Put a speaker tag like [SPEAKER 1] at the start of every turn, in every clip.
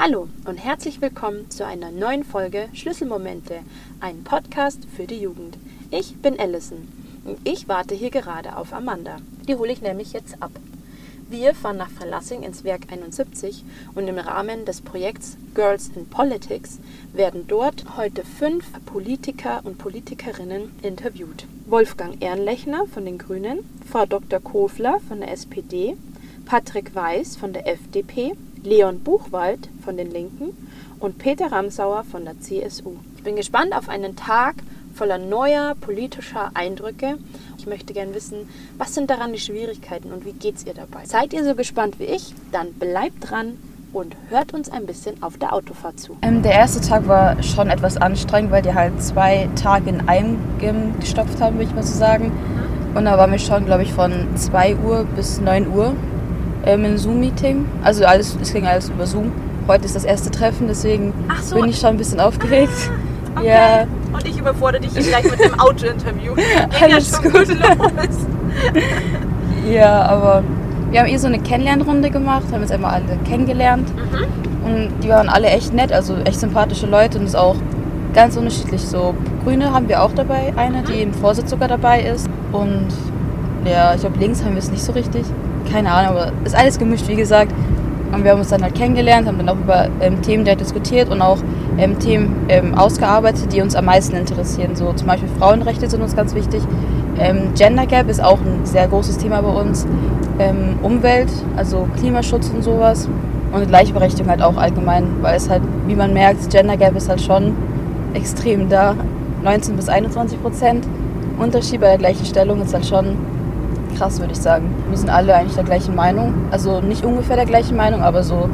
[SPEAKER 1] Hallo und herzlich willkommen zu einer neuen Folge Schlüsselmomente, ein Podcast für die Jugend. Ich bin Allison und ich warte hier gerade auf Amanda. Die hole ich nämlich jetzt ab. Wir fahren nach Verlassing ins Werk 71 und im Rahmen des Projekts Girls in Politics werden dort heute fünf Politiker und Politikerinnen interviewt. Wolfgang Ehrenlechner von den Grünen, Frau Dr. Kofler von der SPD, Patrick Weiß von der FDP, Leon Buchwald von den Linken und Peter Ramsauer von der CSU. Ich bin gespannt auf einen Tag voller neuer politischer Eindrücke. Ich möchte gerne wissen, was sind daran die Schwierigkeiten und wie geht's ihr dabei? Seid ihr so gespannt wie ich? Dann bleibt dran und hört uns ein bisschen auf der Autofahrt zu.
[SPEAKER 2] Ähm, der erste Tag war schon etwas anstrengend, weil die halt zwei Tage in einem gestopft haben, würde ich mal so sagen. Mhm. Und da waren wir schon, glaube ich, von 2 Uhr bis 9 Uhr ähm, ein Zoom-Meeting. Also alles, es ging alles über Zoom. Heute ist das erste Treffen, deswegen so. bin ich schon ein bisschen aufgeregt.
[SPEAKER 1] Ah, okay. Ja. Und ich überfordere dich hier gleich mit dem Auto-Interview.
[SPEAKER 2] Alles ja gut. los. ja, aber wir haben eh so eine Kennenlernrunde gemacht, haben jetzt einmal alle kennengelernt. Mhm. Und die waren alle echt nett, also echt sympathische Leute und ist auch ganz unterschiedlich. So Grüne haben wir auch dabei, eine, die mhm. im Vorsitz sogar dabei ist. Und ja, ich glaube links haben wir es nicht so richtig keine Ahnung, aber ist alles gemischt, wie gesagt. Und wir haben uns dann halt kennengelernt, haben dann auch über ähm, Themen der diskutiert und auch ähm, Themen ähm, ausgearbeitet, die uns am meisten interessieren. So zum Beispiel Frauenrechte sind uns ganz wichtig. Ähm, Gender Gap ist auch ein sehr großes Thema bei uns. Ähm, Umwelt, also Klimaschutz und sowas. Und Gleichberechtigung halt auch allgemein, weil es halt, wie man merkt, Gender Gap ist halt schon extrem da. 19 bis 21 Prozent Unterschied bei der gleichen Stellung ist halt schon krass, würde ich sagen. Wir sind alle eigentlich der gleichen Meinung. Also nicht ungefähr der gleichen Meinung, aber so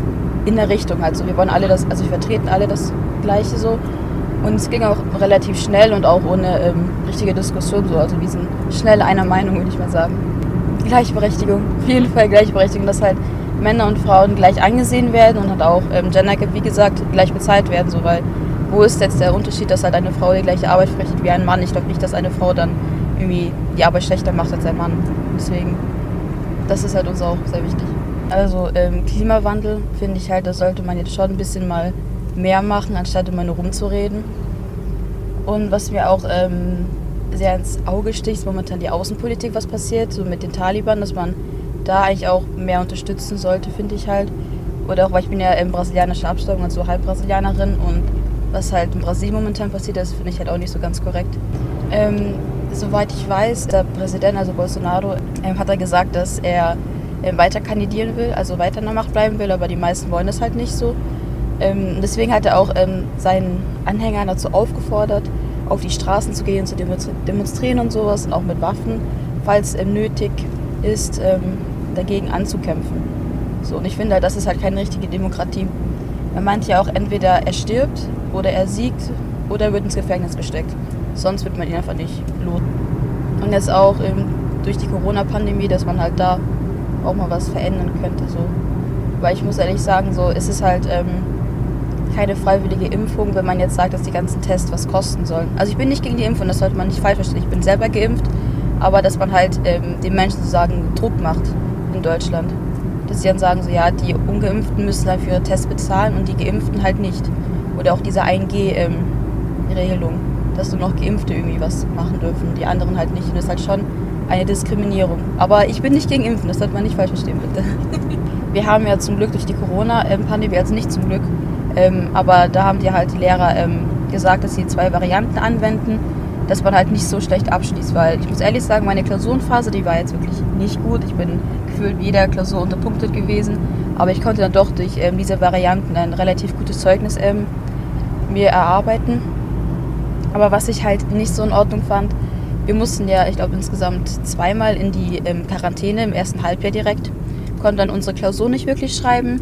[SPEAKER 2] in der Richtung halt. Wir wollen alle das, also wir vertreten alle das Gleiche so. Und es ging auch relativ schnell und auch ohne ähm, richtige Diskussion so. Also wir sind schnell einer Meinung, würde ich mal sagen. Gleichberechtigung, auf jeden Fall Gleichberechtigung, dass halt Männer und Frauen gleich angesehen werden und halt auch ähm, Gender, wie gesagt, gleich bezahlt werden. So, weil wo ist jetzt der Unterschied, dass halt eine Frau die gleiche Arbeit verrichtet wie ein Mann? Ich glaube nicht, dass eine Frau dann irgendwie die Arbeit schlechter macht als ein Mann. Deswegen, das ist halt uns auch sehr wichtig. Also ähm, Klimawandel finde ich halt, da sollte man jetzt schon ein bisschen mal mehr machen, anstatt immer nur rumzureden. Und was mir auch ähm, sehr ins Auge sticht, ist momentan die Außenpolitik, was passiert, so mit den Taliban, dass man da eigentlich auch mehr unterstützen sollte, finde ich halt. Oder auch, weil ich bin ja ähm, brasilianischer Abstammung, also halb Brasilianerin und was halt in Brasilien momentan passiert ist, finde ich halt auch nicht so ganz korrekt. Ähm, Soweit ich weiß, der Präsident, also Bolsonaro, ähm, hat er gesagt, dass er ähm, weiter kandidieren will, also weiter in der Macht bleiben will, aber die meisten wollen das halt nicht so. Ähm, deswegen hat er auch seinen Anhängern dazu aufgefordert, auf die Straßen zu gehen, zu demonstrieren und sowas und auch mit Waffen, falls nötig ist, dagegen anzukämpfen. So, und ich finde, das ist halt keine richtige Demokratie. Man meint ja auch, entweder er stirbt oder er siegt oder er wird ins Gefängnis gesteckt. Sonst wird man ihn einfach nicht los. Und jetzt auch durch die Corona-Pandemie, dass man halt da auch mal was verändern könnte. So. Weil ich muss ehrlich sagen, so ist es halt ähm, keine freiwillige Impfung, wenn man jetzt sagt, dass die ganzen Tests was kosten sollen. Also ich bin nicht gegen die Impfung, das sollte man nicht falsch verstehen. Ich bin selber geimpft, aber dass man halt ähm, den Menschen sozusagen Druck macht in Deutschland. Dass sie dann sagen, so ja, die Ungeimpften müssen dafür ihre Tests bezahlen und die Geimpften halt nicht. Oder auch diese 1G-Regelung. Ähm, dass nur noch Geimpfte irgendwie was machen dürfen, die anderen halt nicht. Und das ist halt schon eine Diskriminierung. Aber ich bin nicht gegen Impfen, das sollte man nicht falsch verstehen, bitte. Wir haben ja zum Glück durch die Corona-Pandemie, also nicht zum Glück, ähm, aber da haben die halt die Lehrer ähm, gesagt, dass sie zwei Varianten anwenden, dass man halt nicht so schlecht abschließt, weil ich muss ehrlich sagen, meine Klausurenphase, die war jetzt wirklich nicht gut. Ich bin gefühlt jeder Klausur unterpunktet gewesen, aber ich konnte dann doch durch ähm, diese Varianten ein relativ gutes Zeugnis ähm, mir erarbeiten. Aber was ich halt nicht so in Ordnung fand, wir mussten ja, ich glaube, insgesamt zweimal in die ähm, Quarantäne im ersten Halbjahr direkt, konnten dann unsere Klausur nicht wirklich schreiben.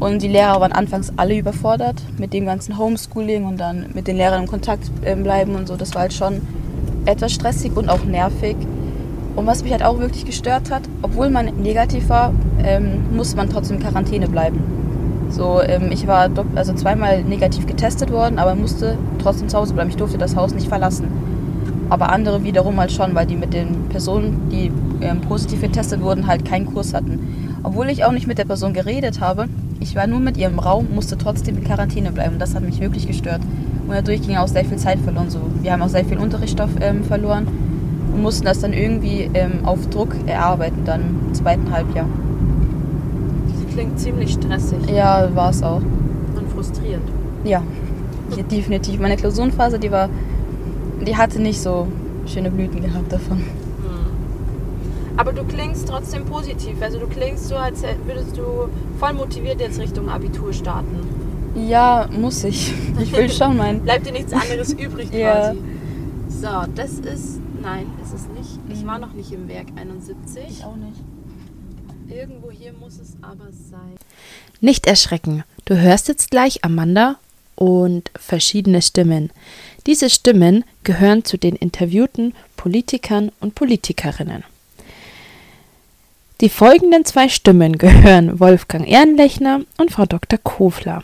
[SPEAKER 2] Und die Lehrer waren anfangs alle überfordert mit dem ganzen Homeschooling und dann mit den Lehrern in Kontakt äh, bleiben und so. Das war halt schon etwas stressig und auch nervig. Und was mich halt auch wirklich gestört hat, obwohl man negativ war, ähm, musste man trotzdem in Quarantäne bleiben. So, ähm, ich war also zweimal negativ getestet worden, aber musste trotzdem zu Hause bleiben. Ich durfte das Haus nicht verlassen. Aber andere wiederum halt schon, weil die mit den Personen, die ähm, positiv getestet wurden, halt keinen Kurs hatten. Obwohl ich auch nicht mit der Person geredet habe, ich war nur mit ihr im Raum, musste trotzdem in Quarantäne bleiben. Und das hat mich wirklich gestört. Und dadurch ging auch sehr viel Zeit verloren. So. Wir haben auch sehr viel Unterrichtsstoff ähm, verloren und mussten das dann irgendwie ähm, auf Druck erarbeiten, dann im zweiten Halbjahr.
[SPEAKER 1] Klingt ziemlich stressig.
[SPEAKER 2] Ja, war es auch.
[SPEAKER 1] Und frustrierend.
[SPEAKER 2] Ja, definitiv. Meine Klausurenphase, die war, die hatte nicht so schöne Blüten gehabt davon.
[SPEAKER 1] Aber du klingst trotzdem positiv. Also du klingst so, als würdest du voll motiviert jetzt Richtung Abitur starten.
[SPEAKER 2] Ja, muss ich. Ich will schon meinen.
[SPEAKER 1] Bleibt dir nichts anderes übrig quasi. Ja. So, das ist. Nein, ist es nicht. Ich war noch nicht im Werk 71.
[SPEAKER 2] Ich auch nicht.
[SPEAKER 1] Irgendwo hier muss es aber sein.
[SPEAKER 3] Nicht erschrecken. Du hörst jetzt gleich Amanda und verschiedene Stimmen. Diese Stimmen gehören zu den interviewten Politikern und Politikerinnen. Die folgenden zwei Stimmen gehören Wolfgang Ehrenlechner und Frau Dr. Kofler.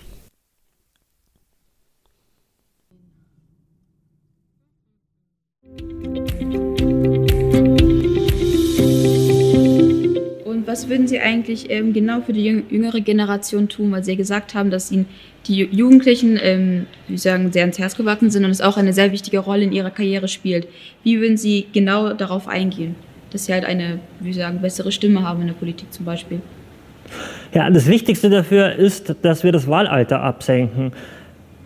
[SPEAKER 2] Was würden Sie eigentlich ähm, genau für die jüngere Generation tun, weil Sie ja gesagt haben, dass Ihnen die Jugendlichen, ähm, wie sagen, sehr ans Herz gewachsen sind und es auch eine sehr wichtige Rolle in ihrer Karriere spielt. Wie würden Sie genau darauf eingehen? dass sie halt eine, wie sagen, bessere Stimme haben in der Politik zum Beispiel.
[SPEAKER 4] Ja, das Wichtigste dafür ist, dass wir das Wahlalter absenken.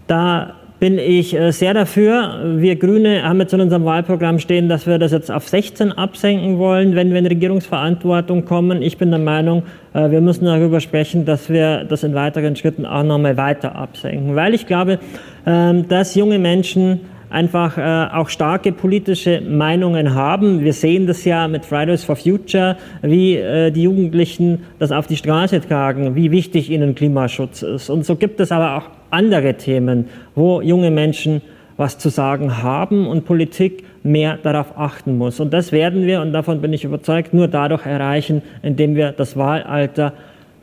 [SPEAKER 4] Da bin ich äh, sehr dafür. Wir Grüne haben jetzt in unserem Wahlprogramm stehen, dass wir das jetzt auf 16 absenken wollen, wenn wir in Regierungsverantwortung kommen. Ich bin der Meinung, äh, wir müssen darüber sprechen, dass wir das in weiteren Schritten auch nochmal weiter absenken. Weil ich glaube, ähm, dass junge Menschen einfach äh, auch starke politische Meinungen haben. Wir sehen das ja mit Fridays for Future, wie die Jugendlichen das auf die Straße tragen, wie wichtig ihnen Klimaschutz ist. Und so gibt es aber auch andere Themen, wo junge Menschen was zu sagen haben und Politik mehr darauf achten muss. Und das werden wir, und davon bin ich überzeugt, nur dadurch erreichen, indem wir das Wahlalter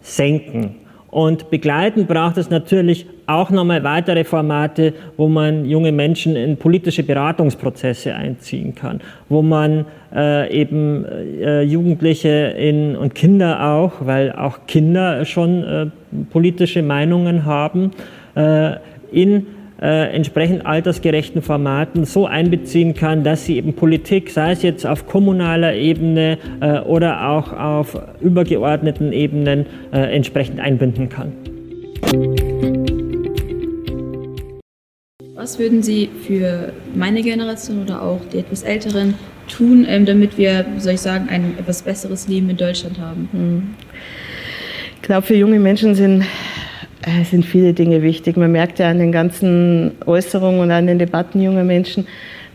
[SPEAKER 4] senken. Und begleitend braucht es natürlich auch nochmal weitere Formate, wo man junge Menschen in politische Beratungsprozesse einziehen kann, wo man äh, eben äh, Jugendliche in, und Kinder auch, weil auch Kinder schon äh, politische Meinungen haben, in äh, entsprechend altersgerechten Formaten so einbeziehen kann, dass sie eben Politik, sei es jetzt auf kommunaler Ebene äh, oder auch auf übergeordneten Ebenen, äh, entsprechend einbinden kann.
[SPEAKER 2] Was würden Sie für meine Generation oder auch die etwas Älteren tun, ähm, damit wir, soll ich sagen, ein etwas besseres Leben in Deutschland haben? Hm.
[SPEAKER 5] Ich glaube, für junge Menschen sind äh, es sind viele Dinge wichtig. Man merkt ja an den ganzen Äußerungen und an den Debatten junger Menschen,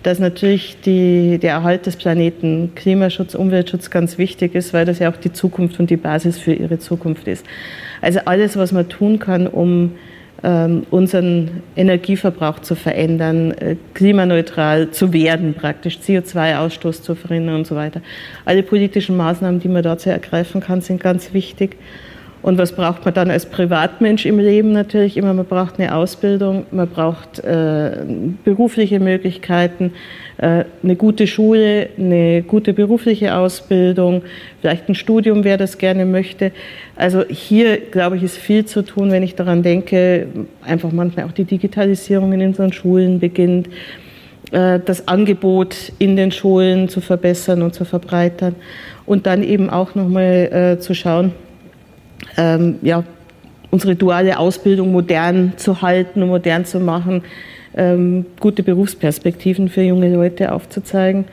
[SPEAKER 5] dass natürlich die, der Erhalt des Planeten, Klimaschutz, Umweltschutz ganz wichtig ist, weil das ja auch die Zukunft und die Basis für ihre Zukunft ist. Also alles, was man tun kann, um ähm, unseren Energieverbrauch zu verändern, äh, klimaneutral zu werden, praktisch CO2-Ausstoß zu verhindern und so weiter. Alle politischen Maßnahmen, die man dazu ergreifen kann, sind ganz wichtig. Und was braucht man dann als Privatmensch im Leben natürlich immer? Man braucht eine Ausbildung, man braucht äh, berufliche Möglichkeiten, äh, eine gute Schule, eine gute berufliche Ausbildung, vielleicht ein Studium, wer das gerne möchte. Also hier, glaube ich, ist viel zu tun, wenn ich daran denke, einfach manchmal auch die Digitalisierung in unseren Schulen beginnt, äh, das Angebot in den Schulen zu verbessern und zu verbreitern und dann eben auch nochmal äh, zu schauen, ähm, ja, unsere duale Ausbildung modern zu halten und modern zu machen, ähm, gute Berufsperspektiven für junge Leute aufzuzeigen.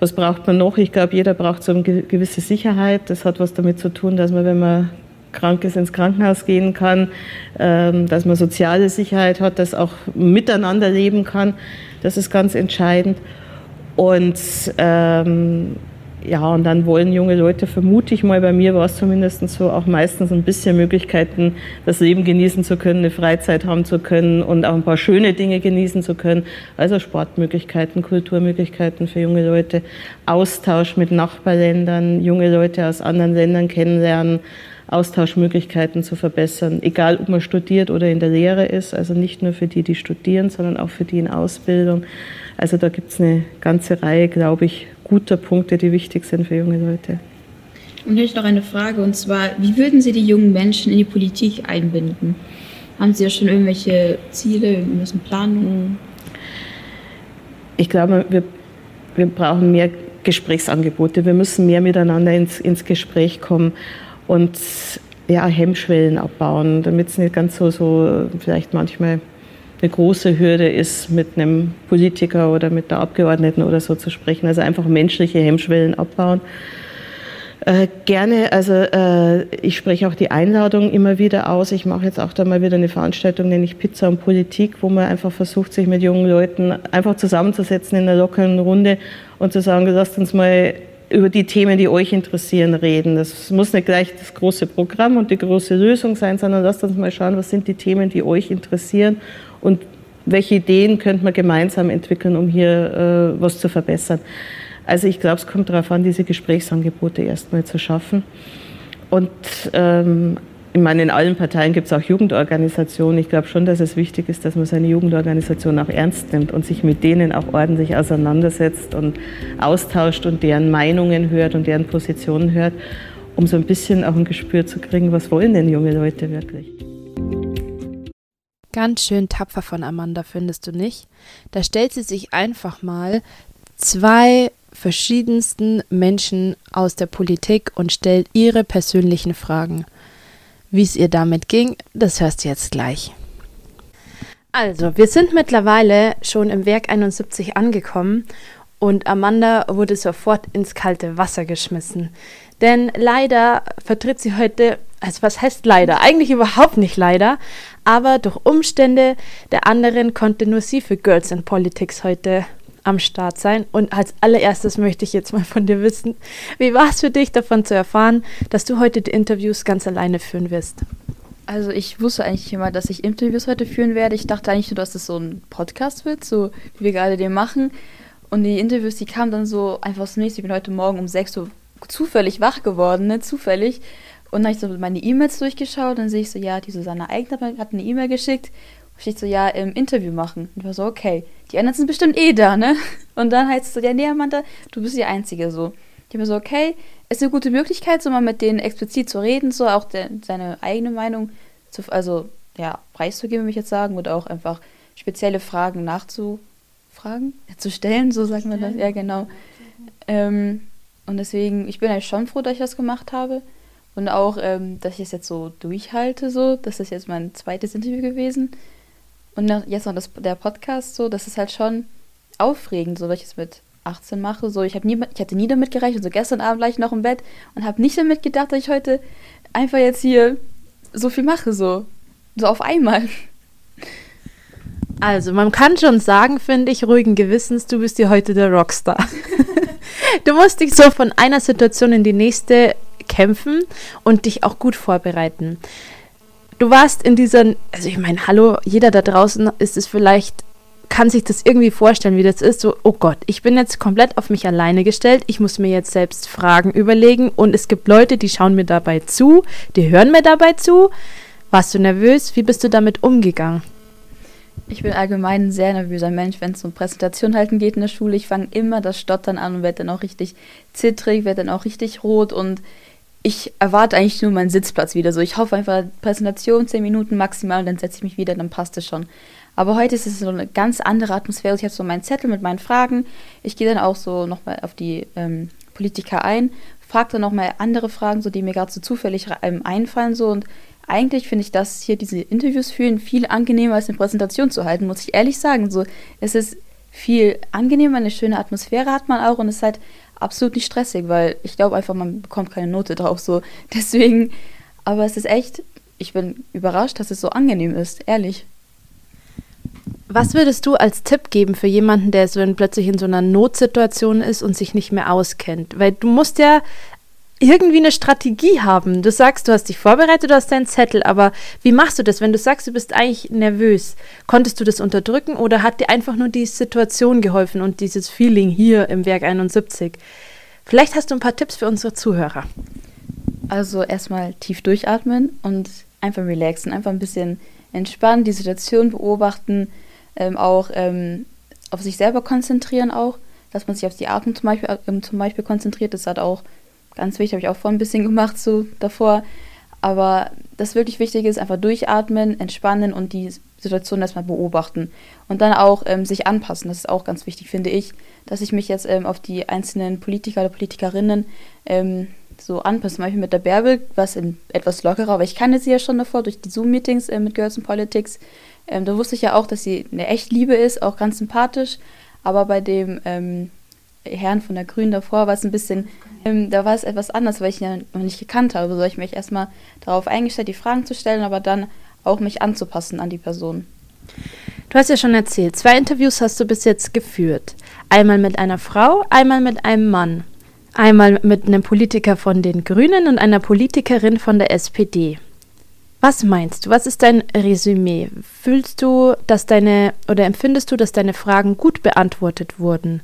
[SPEAKER 5] Was braucht man noch? Ich glaube, jeder braucht so eine gewisse Sicherheit. Das hat was damit zu tun, dass man, wenn man krank ist, ins Krankenhaus gehen kann, ähm, dass man soziale Sicherheit hat, dass auch miteinander leben kann. Das ist ganz entscheidend. Und ähm, ja, und dann wollen junge Leute, vermute ich mal, bei mir war es zumindest so, auch meistens ein bisschen Möglichkeiten, das Leben genießen zu können, eine Freizeit haben zu können und auch ein paar schöne Dinge genießen zu können. Also Sportmöglichkeiten, Kulturmöglichkeiten für junge Leute, Austausch mit Nachbarländern, junge Leute aus anderen Ländern kennenlernen, Austauschmöglichkeiten zu verbessern, egal ob man studiert oder in der Lehre ist, also nicht nur für die, die studieren, sondern auch für die in Ausbildung. Also da gibt es eine ganze Reihe, glaube ich, guter Punkte, die wichtig sind für junge Leute.
[SPEAKER 2] Und hier ich noch eine Frage, und zwar, wie würden Sie die jungen Menschen in die Politik einbinden? Haben Sie ja schon irgendwelche Ziele, irgendwelche Planungen?
[SPEAKER 5] Ich glaube, wir, wir brauchen mehr Gesprächsangebote. Wir müssen mehr miteinander ins, ins Gespräch kommen und ja, Hemmschwellen abbauen, damit es nicht ganz so, so vielleicht manchmal eine große Hürde ist, mit einem Politiker oder mit der Abgeordneten oder so zu sprechen. Also einfach menschliche Hemmschwellen abbauen. Äh, gerne, also äh, ich spreche auch die Einladung immer wieder aus. Ich mache jetzt auch da mal wieder eine Veranstaltung, nenne ich Pizza und Politik, wo man einfach versucht, sich mit jungen Leuten einfach zusammenzusetzen in einer lockeren Runde und zu sagen, lasst uns mal über die Themen, die euch interessieren, reden. Das muss nicht gleich das große Programm und die große Lösung sein, sondern lasst uns mal schauen, was sind die Themen, die euch interessieren und welche Ideen könnte man gemeinsam entwickeln, um hier äh, was zu verbessern. Also ich glaube, es kommt darauf an, diese Gesprächsangebote erstmal zu schaffen. Und ähm, ich meine, in allen Parteien gibt es auch Jugendorganisationen. Ich glaube schon, dass es wichtig ist, dass man seine Jugendorganisation auch ernst nimmt und sich mit denen auch ordentlich auseinandersetzt und austauscht und deren Meinungen hört und deren Positionen hört, um so ein bisschen auch ein Gespür zu kriegen, was wollen denn junge Leute wirklich.
[SPEAKER 3] Ganz schön tapfer von Amanda, findest du nicht? Da stellt sie sich einfach mal zwei verschiedensten Menschen aus der Politik und stellt ihre persönlichen Fragen. Wie es ihr damit ging, das hörst du jetzt gleich. Also, wir sind mittlerweile schon im Werk 71 angekommen und Amanda wurde sofort ins kalte Wasser geschmissen. Denn leider vertritt sie heute, also was heißt leider? Eigentlich überhaupt nicht leider, aber durch Umstände der anderen konnte nur sie für Girls in Politics heute am Start sein. Und als allererstes möchte ich jetzt mal von dir wissen, wie war es für dich davon zu erfahren, dass du heute die Interviews ganz alleine führen wirst?
[SPEAKER 2] Also ich wusste eigentlich immer, dass ich Interviews heute führen werde. Ich dachte eigentlich nur, dass es so ein Podcast wird, so wie wir gerade den machen. Und die Interviews, die kamen dann so einfach so nächstes. Ich bin heute Morgen um 6 Uhr zufällig wach geworden, ne? Zufällig. Und dann habe ich so meine E-Mails durchgeschaut. Dann sehe ich so, ja, die Susanne Eigner hat eine E-Mail geschickt. Und steht so, ja, im Interview machen. Und ich war so, okay, die anderen sind bestimmt eh da, ne? Und dann heißt es so, ja, nee, Amanda, du bist die Einzige so. Ich war so, okay, ist eine gute Möglichkeit, so mal mit denen explizit zu reden, so auch de, seine eigene Meinung zu, also, ja, preiszugeben, würde ich jetzt sagen, oder auch einfach spezielle Fragen nachzufragen, ja, zu stellen, so sagt man das, ja, genau. Ähm, und deswegen, ich bin eigentlich schon froh, dass ich das gemacht habe. Und auch, ähm, dass ich es jetzt so durchhalte, so. Das ist jetzt mein zweites Interview gewesen. Und jetzt noch das, der Podcast, so, das ist halt schon aufregend, so, weil ich es mit 18 mache. So, ich, nie, ich hatte nie damit gerechnet. So, gestern Abend lag ich noch im Bett und habe nicht damit gedacht, dass ich heute einfach jetzt hier so viel mache, so. So auf einmal.
[SPEAKER 3] Also, man kann schon sagen, finde ich, ruhigen Gewissens, du bist hier heute der Rockstar. du musst dich so von einer Situation in die nächste kämpfen und dich auch gut vorbereiten. Du warst in dieser, also ich meine, hallo, jeder da draußen ist es vielleicht, kann sich das irgendwie vorstellen, wie das ist. So, oh Gott, ich bin jetzt komplett auf mich alleine gestellt. Ich muss mir jetzt selbst Fragen überlegen und es gibt Leute, die schauen mir dabei zu, die hören mir dabei zu. Warst du nervös? Wie bist du damit umgegangen?
[SPEAKER 2] Ich bin allgemein ein sehr nervöser Mensch, wenn es um Präsentation halten geht in der Schule. Ich fange immer das Stottern an und werde dann auch richtig zittrig, werde dann auch richtig rot und ich erwarte eigentlich nur meinen Sitzplatz wieder. So, ich hoffe einfach Präsentation, zehn Minuten maximal, und dann setze ich mich wieder, dann passt es schon. Aber heute ist es so eine ganz andere Atmosphäre. Ich habe so meinen Zettel mit meinen Fragen. Ich gehe dann auch so nochmal auf die ähm, Politiker ein, frage dann nochmal andere Fragen, so die mir gerade so zufällig ähm, einfallen. So und eigentlich finde ich das hier, diese Interviews fühlen, viel angenehmer als eine Präsentation zu halten, muss ich ehrlich sagen. So, es ist viel angenehmer, eine schöne Atmosphäre hat man auch und es ist halt absolut nicht stressig, weil ich glaube einfach, man bekommt keine Note drauf. So. Deswegen, aber es ist echt, ich bin überrascht, dass es so angenehm ist, ehrlich.
[SPEAKER 3] Was würdest du als Tipp geben für jemanden, der so plötzlich in so einer Notsituation ist und sich nicht mehr auskennt? Weil du musst ja irgendwie eine Strategie haben. Du sagst, du hast dich vorbereitet, du hast deinen Zettel, aber wie machst du das, wenn du sagst, du bist eigentlich nervös? Konntest du das unterdrücken oder hat dir einfach nur die Situation geholfen und dieses Feeling hier im Werk 71? Vielleicht hast du ein paar Tipps für unsere Zuhörer.
[SPEAKER 2] Also erstmal tief durchatmen und einfach relaxen, einfach ein bisschen entspannen, die Situation beobachten, ähm, auch ähm, auf sich selber konzentrieren auch, dass man sich auf die Atmung zum Beispiel, ähm, zum Beispiel konzentriert. Das hat auch ganz wichtig, habe ich auch vorhin ein bisschen gemacht so davor. Aber das wirklich Wichtige ist einfach durchatmen, entspannen und die Situation erstmal beobachten. Und dann auch ähm, sich anpassen. Das ist auch ganz wichtig, finde ich, dass ich mich jetzt ähm, auf die einzelnen Politiker oder Politikerinnen ähm, so anpasse. Zum Beispiel mit der Bärbel, was etwas lockerer, aber ich kannte sie ja schon davor durch die Zoom-Meetings äh, mit Girls in Politics. Ähm, da wusste ich ja auch, dass sie eine echt Liebe ist, auch ganz sympathisch. Aber bei dem Herrn von der Grünen davor war es ein bisschen, ähm, da war es etwas anders, weil ich ihn ja noch nicht gekannt habe. So habe ich mich erstmal darauf eingestellt, die Fragen zu stellen, aber dann auch mich anzupassen an die Person.
[SPEAKER 3] Du hast ja schon erzählt, zwei Interviews hast du bis jetzt geführt. Einmal mit einer Frau, einmal mit einem Mann. Einmal mit einem Politiker von den Grünen und einer Politikerin von der SPD. Was meinst du? Was ist dein Resümee? Fühlst du, dass deine oder empfindest du, dass deine Fragen gut beantwortet wurden?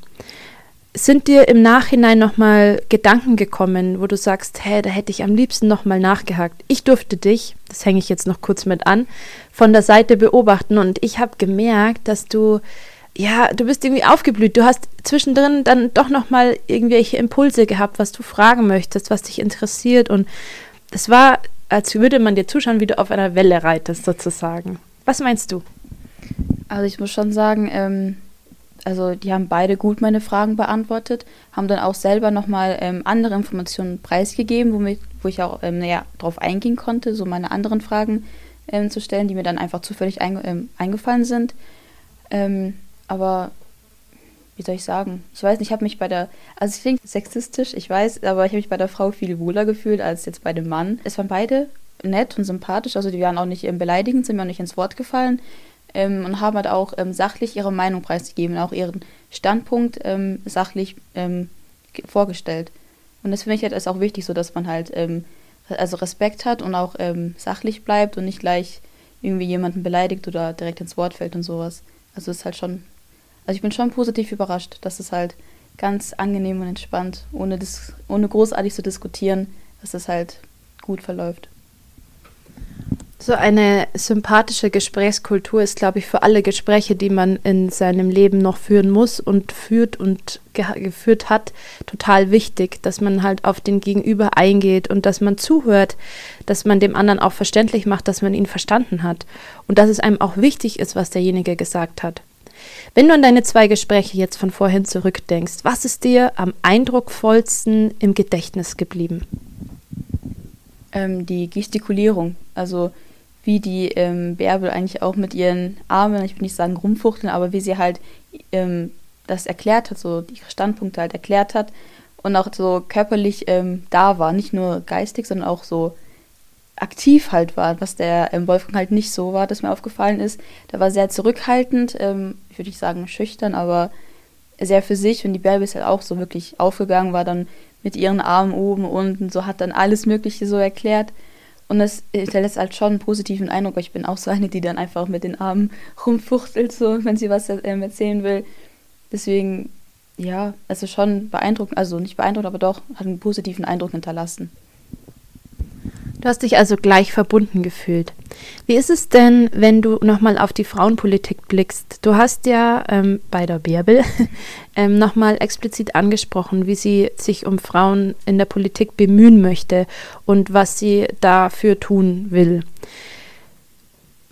[SPEAKER 3] Sind dir im Nachhinein nochmal Gedanken gekommen, wo du sagst, hä, da hätte ich am liebsten nochmal nachgehakt? Ich durfte dich, das hänge ich jetzt noch kurz mit an, von der Seite beobachten und ich habe gemerkt, dass du, ja, du bist irgendwie aufgeblüht. Du hast zwischendrin dann doch nochmal irgendwelche Impulse gehabt, was du fragen möchtest, was dich interessiert und es war, als würde man dir zuschauen, wie du auf einer Welle reitest sozusagen. Was meinst du?
[SPEAKER 2] Also ich muss schon sagen, ähm also die haben beide gut meine Fragen beantwortet, haben dann auch selber nochmal ähm, andere Informationen preisgegeben, womit, wo ich auch ähm, naja, darauf eingehen konnte, so meine anderen Fragen ähm, zu stellen, die mir dann einfach zufällig einge ähm, eingefallen sind. Ähm, aber wie soll ich sagen? Ich weiß nicht, ich habe mich bei der, also es klingt sexistisch, ich weiß, aber ich habe mich bei der Frau viel wohler gefühlt als jetzt bei dem Mann. Es waren beide nett und sympathisch, also die waren auch nicht ähm, beleidigend, sind mir auch nicht ins Wort gefallen ähm, und haben halt auch ähm, sachlich ihre Meinung preisgegeben, auch ihren Standpunkt ähm, sachlich ähm, vorgestellt. Und das finde ich halt ist auch wichtig, so dass man halt ähm, also Respekt hat und auch ähm, sachlich bleibt und nicht gleich irgendwie jemanden beleidigt oder direkt ins Wort fällt und sowas. Also ist halt schon, also ich bin schon positiv überrascht, dass es halt ganz angenehm und entspannt, ohne, das, ohne großartig zu diskutieren, dass es halt gut verläuft.
[SPEAKER 3] So eine sympathische Gesprächskultur ist, glaube ich, für alle Gespräche, die man in seinem Leben noch führen muss und führt und ge geführt hat, total wichtig, dass man halt auf den Gegenüber eingeht und dass man zuhört, dass man dem anderen auch verständlich macht, dass man ihn verstanden hat und dass es einem auch wichtig ist, was derjenige gesagt hat. Wenn du an deine zwei Gespräche jetzt von vorhin zurückdenkst, was ist dir am eindrucksvollsten im Gedächtnis geblieben?
[SPEAKER 2] Ähm, die Gestikulierung. Also wie die ähm, Bärbel eigentlich auch mit ihren Armen, ich will nicht sagen rumfuchteln, aber wie sie halt ähm, das erklärt hat, so ihre Standpunkte halt erklärt hat und auch so körperlich ähm, da war, nicht nur geistig, sondern auch so aktiv halt war, was der ähm, Wolfgang halt nicht so war, das mir aufgefallen ist. Der war sehr zurückhaltend, ähm, ich würde nicht sagen schüchtern, aber sehr für sich und die Bärbel ist halt auch so wirklich aufgegangen, war dann mit ihren Armen oben, unten, so hat dann alles Mögliche so erklärt. Und das hinterlässt halt schon einen positiven Eindruck. Ich bin auch so eine, die dann einfach mit den Armen rumfuchtelt, so, wenn sie was ähm, erzählen will. Deswegen, ja, ist schon beeindruckend, also nicht beeindruckend, aber doch, hat einen positiven Eindruck hinterlassen.
[SPEAKER 3] Du hast dich also gleich verbunden gefühlt. Wie ist es denn, wenn du nochmal auf die Frauenpolitik blickst? Du hast ja ähm, bei der Bärbel ähm, nochmal explizit angesprochen, wie sie sich um Frauen in der Politik bemühen möchte und was sie dafür tun will.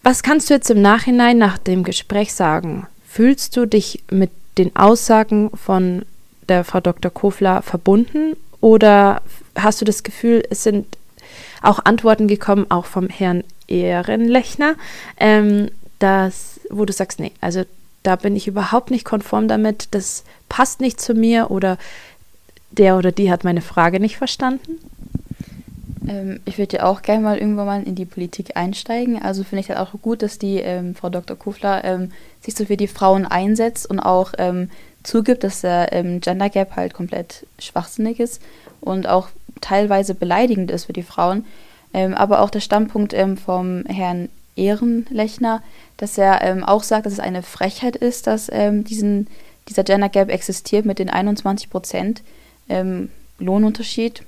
[SPEAKER 3] Was kannst du jetzt im Nachhinein nach dem Gespräch sagen? Fühlst du dich mit den Aussagen von der Frau Dr. Kofler verbunden oder hast du das Gefühl, es sind auch Antworten gekommen, auch vom Herrn Ehrenlechner, ähm, dass, wo du sagst, nee, also da bin ich überhaupt nicht konform damit, das passt nicht zu mir oder der oder die hat meine Frage nicht verstanden?
[SPEAKER 2] Ähm, ich würde ja auch gerne mal irgendwann mal in die Politik einsteigen. Also finde ich halt auch gut, dass die ähm, Frau Dr. Kufler ähm, sich so für die Frauen einsetzt und auch ähm, zugibt, dass der ähm, Gender Gap halt komplett schwachsinnig ist und auch teilweise beleidigend ist für die Frauen. Ähm, aber auch der Standpunkt ähm, vom Herrn Ehrenlechner, dass er ähm, auch sagt, dass es eine Frechheit ist, dass ähm, diesen, dieser Gender Gap existiert mit den 21 Prozent ähm, Lohnunterschied.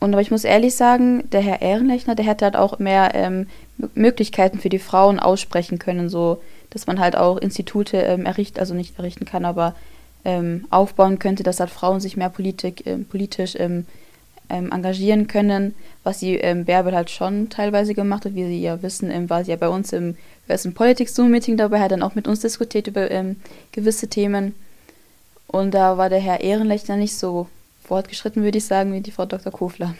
[SPEAKER 2] Und aber ich muss ehrlich sagen, der Herr Ehrenlechner, der hätte halt auch mehr ähm, Möglichkeiten für die Frauen aussprechen können, so dass man halt auch Institute errichten, also nicht errichten kann, aber ähm, aufbauen könnte, dass halt Frauen sich mehr Politik, äh, politisch ähm, ähm, engagieren können, was sie ähm, Bärbel halt schon teilweise gemacht hat. Wie Sie ja wissen, ähm, war sie ja bei uns im ersten Politics-Zoom-Meeting dabei, hat dann auch mit uns diskutiert über ähm, gewisse Themen. Und da war der Herr Ehrenlechner nicht so fortgeschritten, würde ich sagen, wie die Frau Dr. Kofler.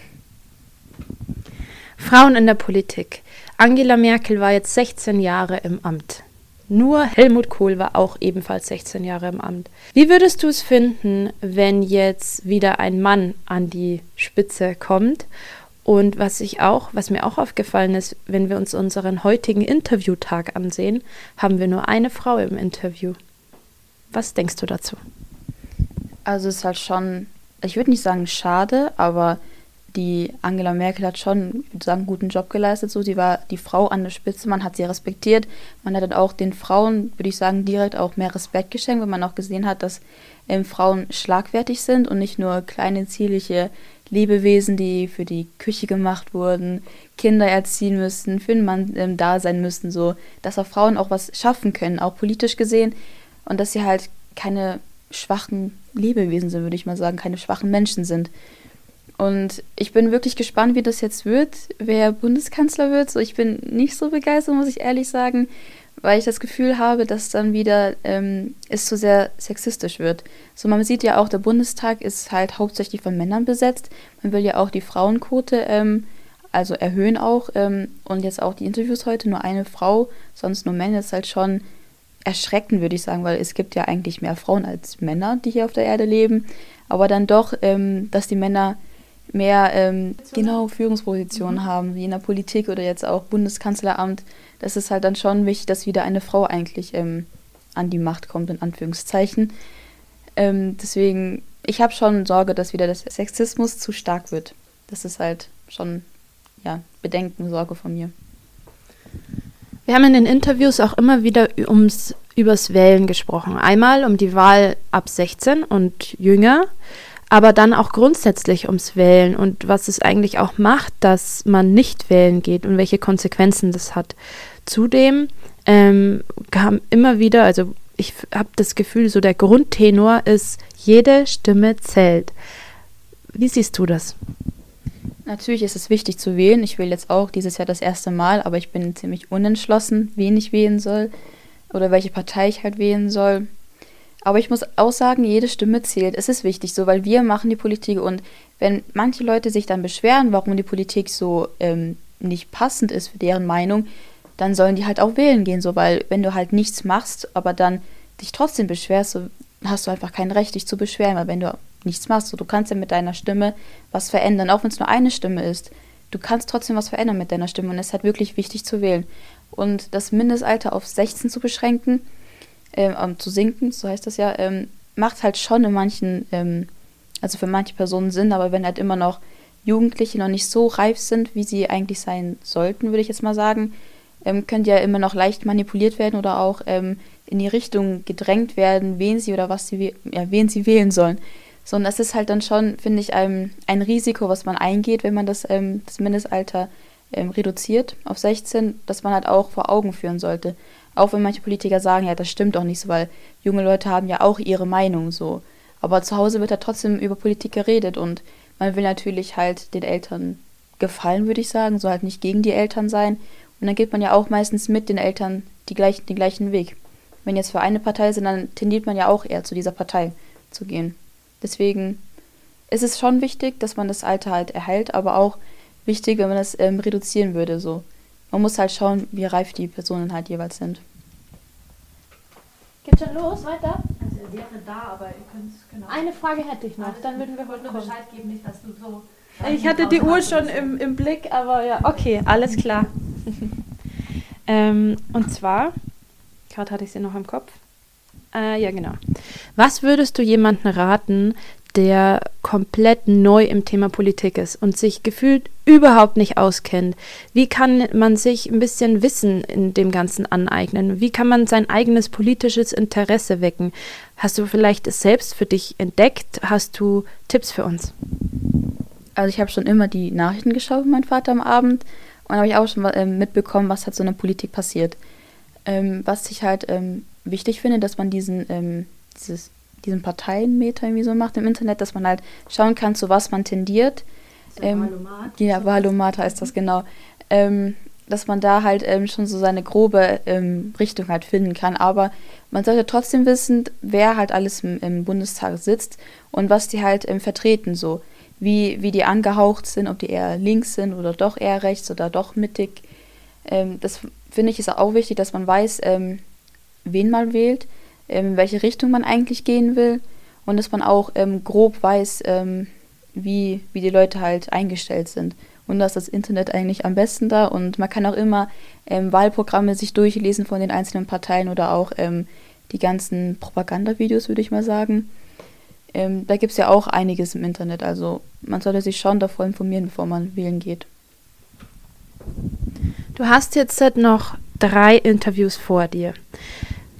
[SPEAKER 3] Frauen in der Politik. Angela Merkel war jetzt 16 Jahre im Amt. Nur Helmut Kohl war auch ebenfalls 16 Jahre im Amt. Wie würdest du es finden, wenn jetzt wieder ein Mann an die Spitze kommt? Und was ich auch, was mir auch aufgefallen ist, wenn wir uns unseren heutigen Interviewtag ansehen, haben wir nur eine Frau im Interview. Was denkst du dazu?
[SPEAKER 2] Also es ist halt schon, ich würde nicht sagen schade, aber die Angela Merkel hat schon, ich einen guten Job geleistet. So, sie war die Frau an der Spitze, man hat sie respektiert. Man hat dann auch den Frauen, würde ich sagen, direkt auch mehr Respekt geschenkt, weil man auch gesehen hat, dass ähm, Frauen schlagwertig sind und nicht nur kleine, zierliche Lebewesen, die für die Küche gemacht wurden, Kinder erziehen müssen, für den Mann ähm, da sein müssen, so, dass auch Frauen auch was schaffen können, auch politisch gesehen und dass sie halt keine schwachen Lebewesen sind, würde ich mal sagen, keine schwachen Menschen sind. Und ich bin wirklich gespannt, wie das jetzt wird, wer Bundeskanzler wird. So, ich bin nicht so begeistert, muss ich ehrlich sagen, weil ich das Gefühl habe, dass dann wieder ähm, es zu so sehr sexistisch wird. So, man sieht ja auch, der Bundestag ist halt hauptsächlich von Männern besetzt. Man will ja auch die Frauenquote ähm, also erhöhen auch. Ähm, und jetzt auch die Interviews heute, nur eine Frau, sonst nur Männer, ist halt schon erschreckend, würde ich sagen, weil es gibt ja eigentlich mehr Frauen als Männer, die hier auf der Erde leben. Aber dann doch, ähm, dass die Männer mehr ähm, genau Führungspositionen mhm. haben, wie in der Politik oder jetzt auch Bundeskanzleramt, das ist halt dann schon wichtig, dass wieder eine Frau eigentlich ähm, an die Macht kommt, in Anführungszeichen. Ähm, deswegen, ich habe schon Sorge, dass wieder der Sexismus zu stark wird. Das ist halt schon, ja, Bedenken, Sorge von mir.
[SPEAKER 3] Wir haben in den Interviews auch immer wieder ums, übers Wählen gesprochen. Einmal um die Wahl ab 16 und jünger aber dann auch grundsätzlich ums Wählen und was es eigentlich auch macht, dass man nicht wählen geht und welche Konsequenzen das hat. Zudem ähm, kam immer wieder, also ich habe das Gefühl, so der Grundtenor ist, jede Stimme zählt. Wie siehst du das?
[SPEAKER 2] Natürlich ist es wichtig zu wählen. Ich wähle jetzt auch dieses Jahr das erste Mal, aber ich bin ziemlich unentschlossen, wen ich wählen soll oder welche Partei ich halt wählen soll. Aber ich muss auch sagen, jede Stimme zählt. Es ist wichtig so, weil wir machen die Politik und wenn manche Leute sich dann beschweren, warum die Politik so ähm, nicht passend ist für deren Meinung, dann sollen die halt auch wählen gehen, so, weil wenn du halt nichts machst, aber dann dich trotzdem beschwerst, so hast du einfach kein Recht, dich zu beschweren, weil wenn du nichts machst, so, du kannst ja mit deiner Stimme was verändern, auch wenn es nur eine Stimme ist. Du kannst trotzdem was verändern mit deiner Stimme und es ist halt wirklich wichtig zu wählen. Und das Mindestalter auf 16 zu beschränken, ähm, zu sinken, so heißt das ja, ähm, macht halt schon in manchen, ähm, also für manche Personen Sinn, aber wenn halt immer noch Jugendliche noch nicht so reif sind, wie sie eigentlich sein sollten, würde ich jetzt mal sagen, ähm, können die ja immer noch leicht manipuliert werden oder auch ähm, in die Richtung gedrängt werden, wen sie oder was sie, ja, wen sie wählen sollen. Sondern das ist halt dann schon, finde ich, ein, ein Risiko, was man eingeht, wenn man das, ähm, das Mindestalter reduziert auf 16, dass man halt auch vor Augen führen sollte. Auch wenn manche Politiker sagen, ja, das stimmt auch nicht so, weil junge Leute haben ja auch ihre Meinung so. Aber zu Hause wird ja trotzdem über Politik geredet und man will natürlich halt den Eltern gefallen, würde ich sagen, so halt nicht gegen die Eltern sein. Und dann geht man ja auch meistens mit den Eltern die gleichen, den gleichen Weg. Wenn jetzt für eine Partei sind, dann tendiert man ja auch eher zu dieser Partei zu gehen. Deswegen ist es schon wichtig, dass man das Alter halt erhält, aber auch wichtig, wenn man das ähm, reduzieren würde. So man muss halt schauen, wie reif die Personen halt jeweils sind.
[SPEAKER 1] Geht schon los, weiter? Also er wäre da, aber ihr könnt genau. Eine Frage hätte ich noch, Alles dann würden wir heute nur Bescheid geben, nicht, dass du so. Ich hatte die Uhr schon im, im Blick, aber ja, okay, alles klar.
[SPEAKER 3] ähm, und zwar, gerade hatte ich sie noch im Kopf. Äh, ja, genau. Was würdest du jemandem raten, der komplett neu im Thema Politik ist und sich gefühlt überhaupt nicht auskennt. Wie kann man sich ein bisschen Wissen in dem Ganzen aneignen? Wie kann man sein eigenes politisches Interesse wecken? Hast du vielleicht es selbst für dich entdeckt? Hast du Tipps für uns?
[SPEAKER 2] Also ich habe schon immer die Nachrichten geschaut mit meinem Vater am Abend und habe ich auch schon mal, äh, mitbekommen, was halt so in der Politik passiert. Ähm, was ich halt ähm, wichtig finde, dass man diesen, ähm, dieses diesen Parteienmeter irgendwie so macht im Internet, dass man halt schauen kann, zu was man tendiert. Ähm, Wahlomat. Ja, Wahlomat heißt das genau. Ähm, dass man da halt ähm, schon so seine grobe ähm, Richtung halt finden kann. Aber man sollte trotzdem wissen, wer halt alles im, im Bundestag sitzt und was die halt ähm, vertreten, so wie, wie die angehaucht sind, ob die eher links sind oder doch eher rechts oder doch mittig. Ähm, das finde ich ist auch wichtig, dass man weiß, ähm, wen man wählt, ähm, in welche Richtung man eigentlich gehen will und dass man auch grob weiß, wie, wie die Leute halt eingestellt sind. Und da ist das Internet eigentlich am besten da. Und man kann auch immer ähm, Wahlprogramme sich durchlesen von den einzelnen Parteien oder auch ähm, die ganzen Propagandavideos, würde ich mal sagen. Ähm, da gibt es ja auch einiges im Internet. Also man sollte sich schon davor informieren, bevor man wählen geht.
[SPEAKER 3] Du hast jetzt noch drei Interviews vor dir.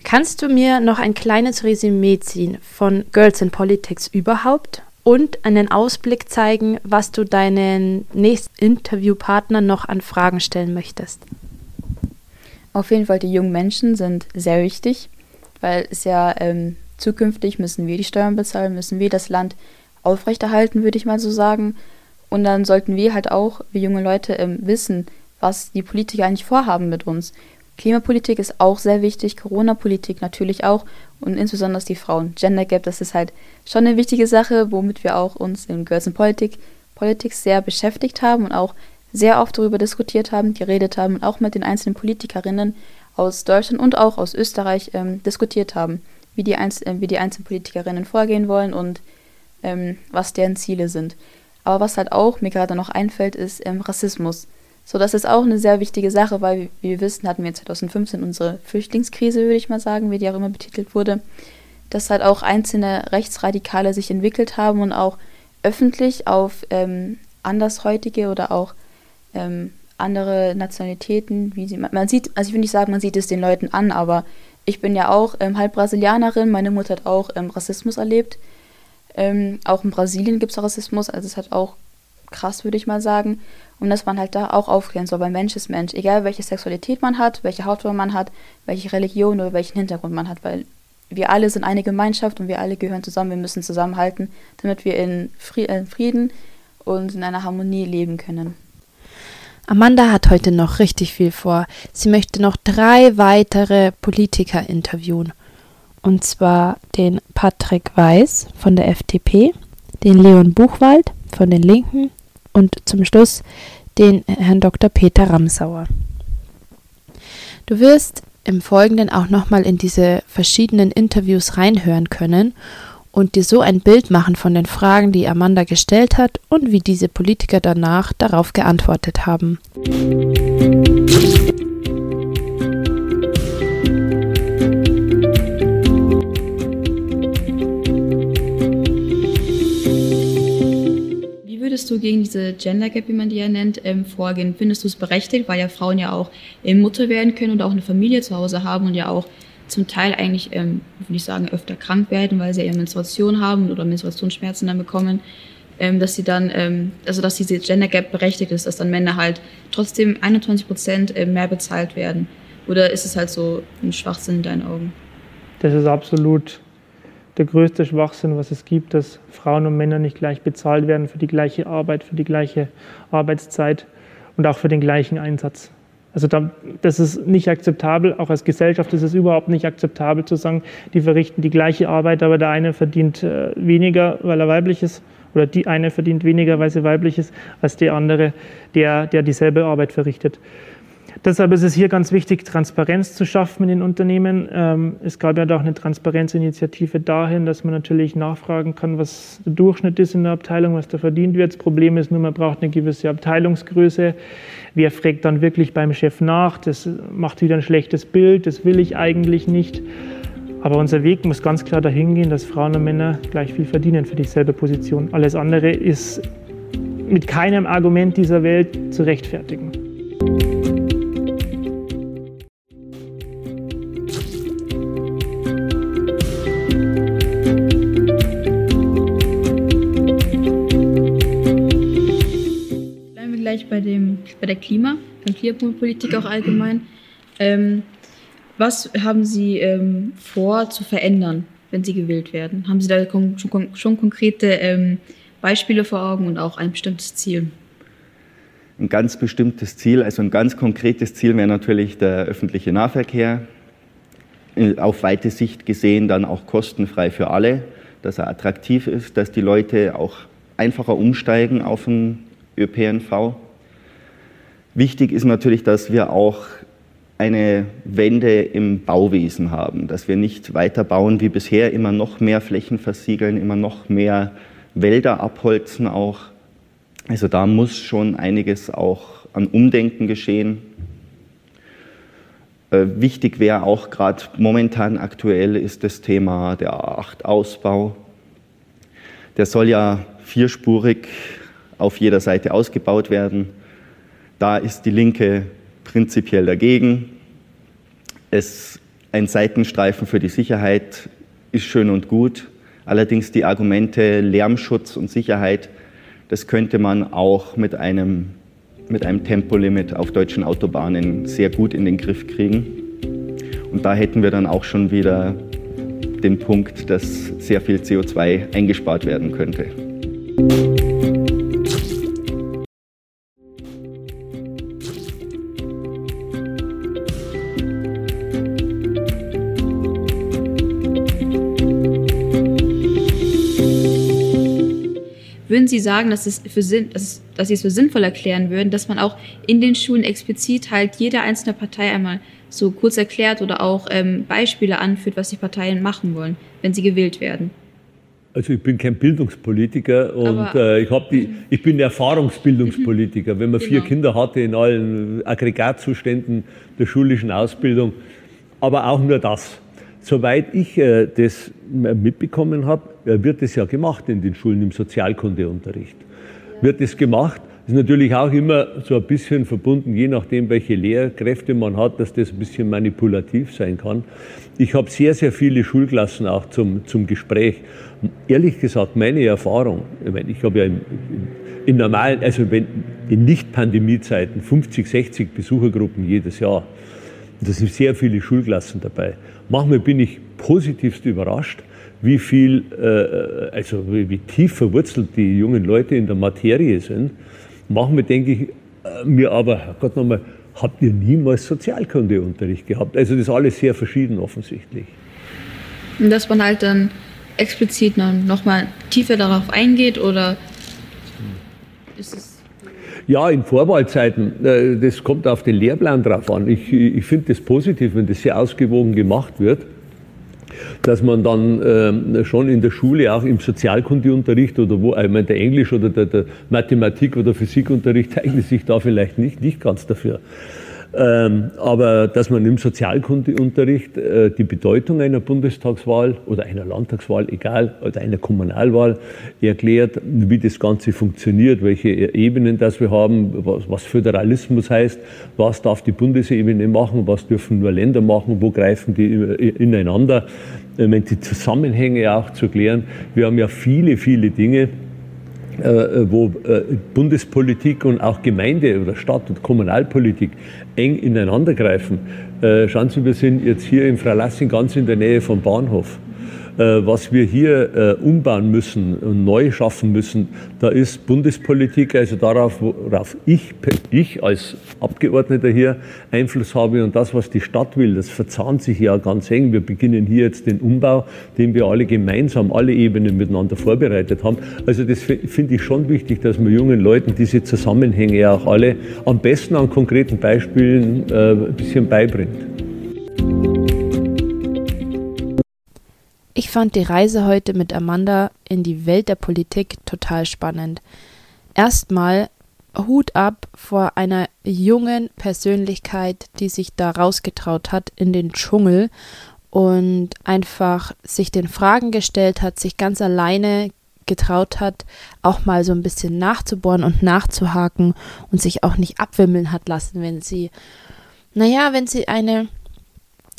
[SPEAKER 3] Kannst du mir noch ein kleines Resümee ziehen von Girls in Politics überhaupt und einen Ausblick zeigen, was du deinen nächsten Interviewpartnern noch an Fragen stellen möchtest?
[SPEAKER 2] Auf jeden Fall, die jungen Menschen sind sehr wichtig, weil es ja ähm, zukünftig müssen wir die Steuern bezahlen, müssen wir das Land aufrechterhalten, würde ich mal so sagen. Und dann sollten wir halt auch, wie junge Leute, ähm, wissen, was die Politiker eigentlich vorhaben mit uns. Klimapolitik ist auch sehr wichtig, Corona-Politik natürlich auch und insbesondere die Frauen. Gender Gap, das ist halt schon eine wichtige Sache, womit wir auch uns in Girls in Politik, Politik sehr beschäftigt haben und auch sehr oft darüber diskutiert haben, geredet haben und auch mit den einzelnen Politikerinnen aus Deutschland und auch aus Österreich ähm, diskutiert haben, wie die, äh, wie die einzelnen Politikerinnen vorgehen wollen und ähm, was deren Ziele sind. Aber was halt auch mir gerade noch einfällt, ist ähm, Rassismus. So, das ist auch eine sehr wichtige Sache, weil, wie wir wissen, hatten wir 2015 unsere Flüchtlingskrise, würde ich mal sagen, wie die auch immer betitelt wurde, dass halt auch einzelne Rechtsradikale sich entwickelt haben und auch öffentlich auf ähm, Andershäutige oder auch ähm, andere Nationalitäten, wie sie, man sieht, also ich will nicht sagen, man sieht es den Leuten an, aber ich bin ja auch ähm, halb Brasilianerin, meine Mutter hat auch ähm, Rassismus erlebt. Ähm, auch in Brasilien gibt es Rassismus, also es hat auch krass, würde ich mal sagen. Und dass man halt da auch aufklären soll, weil Mensch ist Mensch. Egal welche Sexualität man hat, welche Hautfarbe man hat, welche Religion oder welchen Hintergrund man hat, weil wir alle sind eine Gemeinschaft und wir alle gehören zusammen. Wir müssen zusammenhalten, damit wir in äh, Frieden und in einer Harmonie leben können.
[SPEAKER 3] Amanda hat heute noch richtig viel vor. Sie möchte noch drei weitere Politiker interviewen. Und zwar den Patrick Weiß von der FDP, den Leon Buchwald von den Linken und zum Schluss den Herrn Dr. Peter Ramsauer. Du wirst im Folgenden auch nochmal in diese verschiedenen Interviews reinhören können und dir so ein Bild machen von den Fragen, die Amanda gestellt hat und wie diese Politiker danach darauf geantwortet haben.
[SPEAKER 2] würdest gegen diese Gender Gap, wie man die ja nennt, ähm, vorgehen? Findest du es berechtigt, weil ja Frauen ja auch ähm, Mutter werden können und auch eine Familie zu Hause haben und ja auch zum Teil eigentlich, ähm, würde ich sagen, öfter krank werden, weil sie ja Menstruation haben oder Menstruationsschmerzen dann bekommen, ähm, dass sie dann, ähm, also dass diese Gender Gap berechtigt ist, dass dann Männer halt trotzdem 21 Prozent äh, mehr bezahlt werden? Oder ist es halt so ein Schwachsinn in deinen Augen?
[SPEAKER 6] Das ist absolut der größte Schwachsinn, was es gibt, dass Frauen und Männer nicht gleich bezahlt werden für die gleiche Arbeit, für die gleiche Arbeitszeit und auch für den gleichen Einsatz. Also da, das ist nicht akzeptabel, auch als Gesellschaft ist es überhaupt nicht akzeptabel zu sagen, die verrichten die gleiche Arbeit, aber der eine verdient äh, weniger, weil er weiblich ist, oder die eine verdient weniger, weil sie weiblich ist, als der andere, der, der dieselbe Arbeit verrichtet. Deshalb ist es hier ganz wichtig, Transparenz zu schaffen in den Unternehmen. Ähm, es gab ja auch eine Transparenzinitiative dahin, dass man natürlich nachfragen kann, was der Durchschnitt ist in der Abteilung, was da verdient wird. Das Problem ist nur, man braucht eine gewisse Abteilungsgröße. Wer fragt dann wirklich beim Chef nach? Das macht wieder ein schlechtes Bild. Das will ich eigentlich nicht. Aber unser Weg muss ganz klar dahin gehen, dass Frauen und Männer gleich viel verdienen für dieselbe Position. Alles andere ist mit keinem Argument dieser Welt zu rechtfertigen.
[SPEAKER 2] Klimapolitik auch allgemein. Ähm, was haben Sie ähm, vor zu verändern
[SPEAKER 7] wenn sie gewählt werden? Haben Sie da schon, schon konkrete ähm, Beispiele vor Augen und auch ein bestimmtes Ziel?
[SPEAKER 8] Ein ganz bestimmtes Ziel, also ein ganz konkretes Ziel wäre natürlich der öffentliche Nahverkehr. Auf weite Sicht gesehen dann auch kostenfrei für alle, dass er attraktiv ist, dass die Leute auch einfacher umsteigen auf den ÖPNV. Wichtig ist natürlich, dass wir auch eine Wende im Bauwesen haben, dass wir nicht weiter bauen wie bisher, immer noch mehr Flächen versiegeln, immer noch mehr Wälder abholzen auch. Also da muss schon einiges auch an Umdenken geschehen. Äh, wichtig wäre auch gerade momentan aktuell ist das Thema der A8-Ausbau. Der soll ja vierspurig auf jeder Seite ausgebaut werden. Da ist die Linke prinzipiell dagegen. Es, ein Seitenstreifen für die Sicherheit ist schön und gut. Allerdings die Argumente Lärmschutz und Sicherheit, das könnte man auch mit einem, mit einem Tempolimit auf deutschen Autobahnen sehr gut in den Griff kriegen. Und da hätten wir dann auch schon wieder den Punkt, dass sehr viel CO2 eingespart werden könnte.
[SPEAKER 7] Sagen, dass, es für Sinn, dass, dass Sie es für sinnvoll erklären würden, dass man auch in den Schulen explizit halt jede einzelne Partei einmal so kurz erklärt oder auch ähm, Beispiele anführt, was die Parteien machen wollen, wenn sie gewählt werden?
[SPEAKER 9] Also ich bin kein Bildungspolitiker und äh, ich, die, ich bin Erfahrungsbildungspolitiker. Wenn man genau. vier Kinder hatte in allen Aggregatzuständen der schulischen Ausbildung, aber auch nur das. Soweit ich äh, das mitbekommen habe, äh, wird das ja gemacht in den Schulen im Sozialkundeunterricht. Wird das gemacht? Ist natürlich auch immer so ein bisschen verbunden, je nachdem, welche Lehrkräfte man hat, dass das ein bisschen manipulativ sein kann. Ich habe sehr, sehr viele Schulklassen auch zum, zum Gespräch. Ehrlich gesagt, meine Erfahrung, ich, meine, ich habe ja in, in normalen, also wenn, in Nicht-Pandemie-Zeiten 50, 60 Besuchergruppen jedes Jahr. Da sind sehr viele Schulklassen dabei. Manchmal bin ich positivst überrascht, wie viel, äh, also wie, wie, tief verwurzelt die jungen Leute in der Materie sind. Manchmal denke ich äh, mir aber, Gott nochmal, habt ihr niemals Sozialkundeunterricht gehabt? Also das ist alles sehr verschieden offensichtlich.
[SPEAKER 7] Und dass man halt dann explizit noch mal tiefer darauf eingeht oder ist es
[SPEAKER 9] ja, in Vorwahlzeiten, äh, das kommt auf den Lehrplan drauf an. Ich, ich finde das positiv, wenn das sehr ausgewogen gemacht wird dass man dann äh, schon in der Schule, auch im Sozialkundeunterricht oder wo, ich meine, der Englisch- oder der, der Mathematik- oder Physikunterricht eignet sich da vielleicht nicht, nicht ganz dafür. Ähm, aber dass man im Sozialkundeunterricht äh, die Bedeutung einer Bundestagswahl oder einer Landtagswahl, egal, oder einer Kommunalwahl erklärt, wie das Ganze funktioniert, welche Ebenen das wir haben, was, Föderalismus heißt, was darf die Bundesebene machen, was dürfen nur Länder machen, wo greifen die ineinander, äh, die Zusammenhänge auch zu klären. Wir haben ja viele, viele Dinge, äh, wo äh, Bundespolitik und auch Gemeinde- oder Stadt- und Kommunalpolitik eng ineinandergreifen. Äh, schauen Sie, wir sind jetzt hier in Freilassing ganz in der Nähe vom Bahnhof. Äh, was wir hier äh, umbauen müssen und neu schaffen müssen, da ist Bundespolitik, also darauf, worauf ich, ich als Abgeordneter hier Einfluss habe und das, was die Stadt will, das verzahnt sich ja ganz eng. Wir beginnen hier jetzt den Umbau, den wir alle gemeinsam, alle Ebenen miteinander vorbereitet haben. Also das finde ich schon wichtig, dass man jungen Leuten diese Zusammenhänge auch alle am besten an konkreten Beispielen äh, ein bisschen beibringt.
[SPEAKER 3] Ich fand die Reise heute mit Amanda in die Welt der Politik total spannend. Erstmal Hut ab vor einer jungen Persönlichkeit, die sich da rausgetraut hat in den Dschungel und einfach sich den Fragen gestellt hat, sich ganz alleine getraut hat, auch mal so ein bisschen nachzubohren und nachzuhaken und sich auch nicht abwimmeln hat lassen, wenn sie, naja, wenn sie eine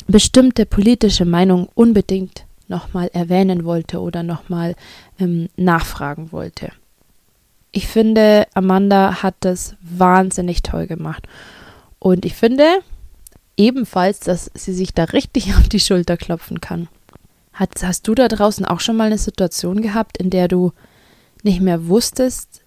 [SPEAKER 3] bestimmte politische Meinung unbedingt nochmal erwähnen wollte oder nochmal ähm, nachfragen wollte. Ich finde, Amanda hat das wahnsinnig toll gemacht. Und ich finde ebenfalls, dass sie sich da richtig auf die Schulter klopfen kann. Hast, hast du da draußen auch schon mal eine Situation gehabt, in der du nicht mehr wusstest,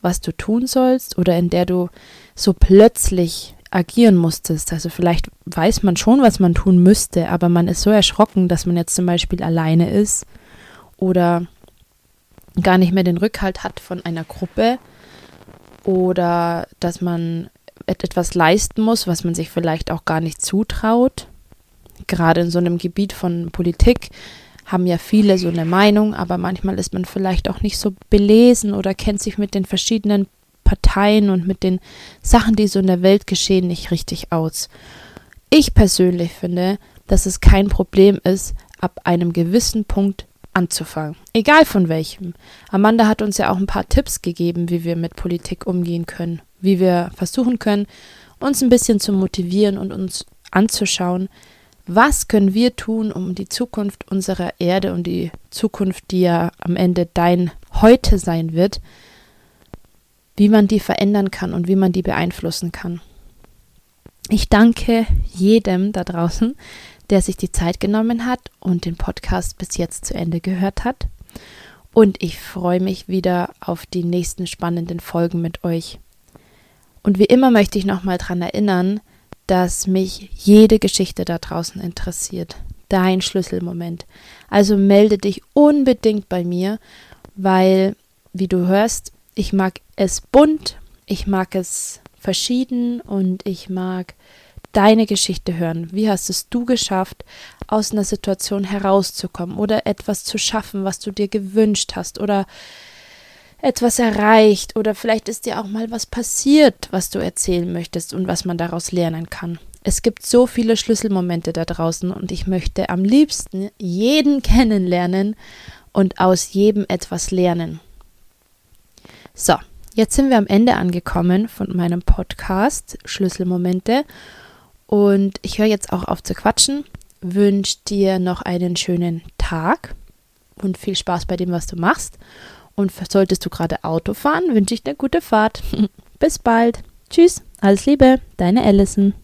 [SPEAKER 3] was du tun sollst oder in der du so plötzlich agieren musstest? Also vielleicht weiß man schon, was man tun müsste, aber man ist so erschrocken, dass man jetzt zum Beispiel alleine ist oder gar nicht mehr den Rückhalt hat von einer Gruppe oder dass man etwas leisten muss, was man sich vielleicht auch gar nicht zutraut. Gerade in so einem Gebiet von Politik haben ja viele so eine Meinung, aber manchmal ist man vielleicht auch nicht so belesen oder kennt sich mit den verschiedenen Parteien und mit den Sachen, die so in der Welt geschehen, nicht richtig aus. Ich persönlich finde, dass es kein Problem ist, ab einem gewissen Punkt anzufangen. Egal von welchem. Amanda hat uns ja auch ein paar Tipps gegeben, wie wir mit Politik umgehen können, wie wir versuchen können, uns ein bisschen zu motivieren und uns anzuschauen, was können wir tun, um die Zukunft unserer Erde und die Zukunft, die ja am Ende dein Heute sein wird, wie man die verändern kann und wie man die beeinflussen kann. Ich danke jedem da draußen, der sich die Zeit genommen hat und den Podcast bis jetzt zu Ende gehört hat. Und ich freue mich wieder auf die nächsten spannenden Folgen mit euch. Und wie immer möchte ich nochmal daran erinnern, dass mich jede Geschichte da draußen interessiert. Dein Schlüsselmoment. Also melde dich unbedingt bei mir, weil, wie du hörst, ich mag es bunt, ich mag es verschieden und ich mag deine Geschichte hören. Wie hast es du geschafft, aus einer Situation herauszukommen oder etwas zu schaffen, was du dir gewünscht hast oder etwas erreicht oder vielleicht ist dir auch mal was passiert, was du erzählen möchtest und was man daraus lernen kann. Es gibt so viele Schlüsselmomente da draußen und ich möchte am liebsten jeden kennenlernen und aus jedem etwas lernen. So, jetzt sind wir am Ende angekommen von meinem Podcast Schlüsselmomente und ich höre jetzt auch auf zu quatschen, wünsche dir noch einen schönen Tag und viel Spaß bei dem, was du machst. Und solltest du gerade Auto fahren, wünsche ich dir gute Fahrt. Bis bald. Tschüss, alles Liebe, deine Allison.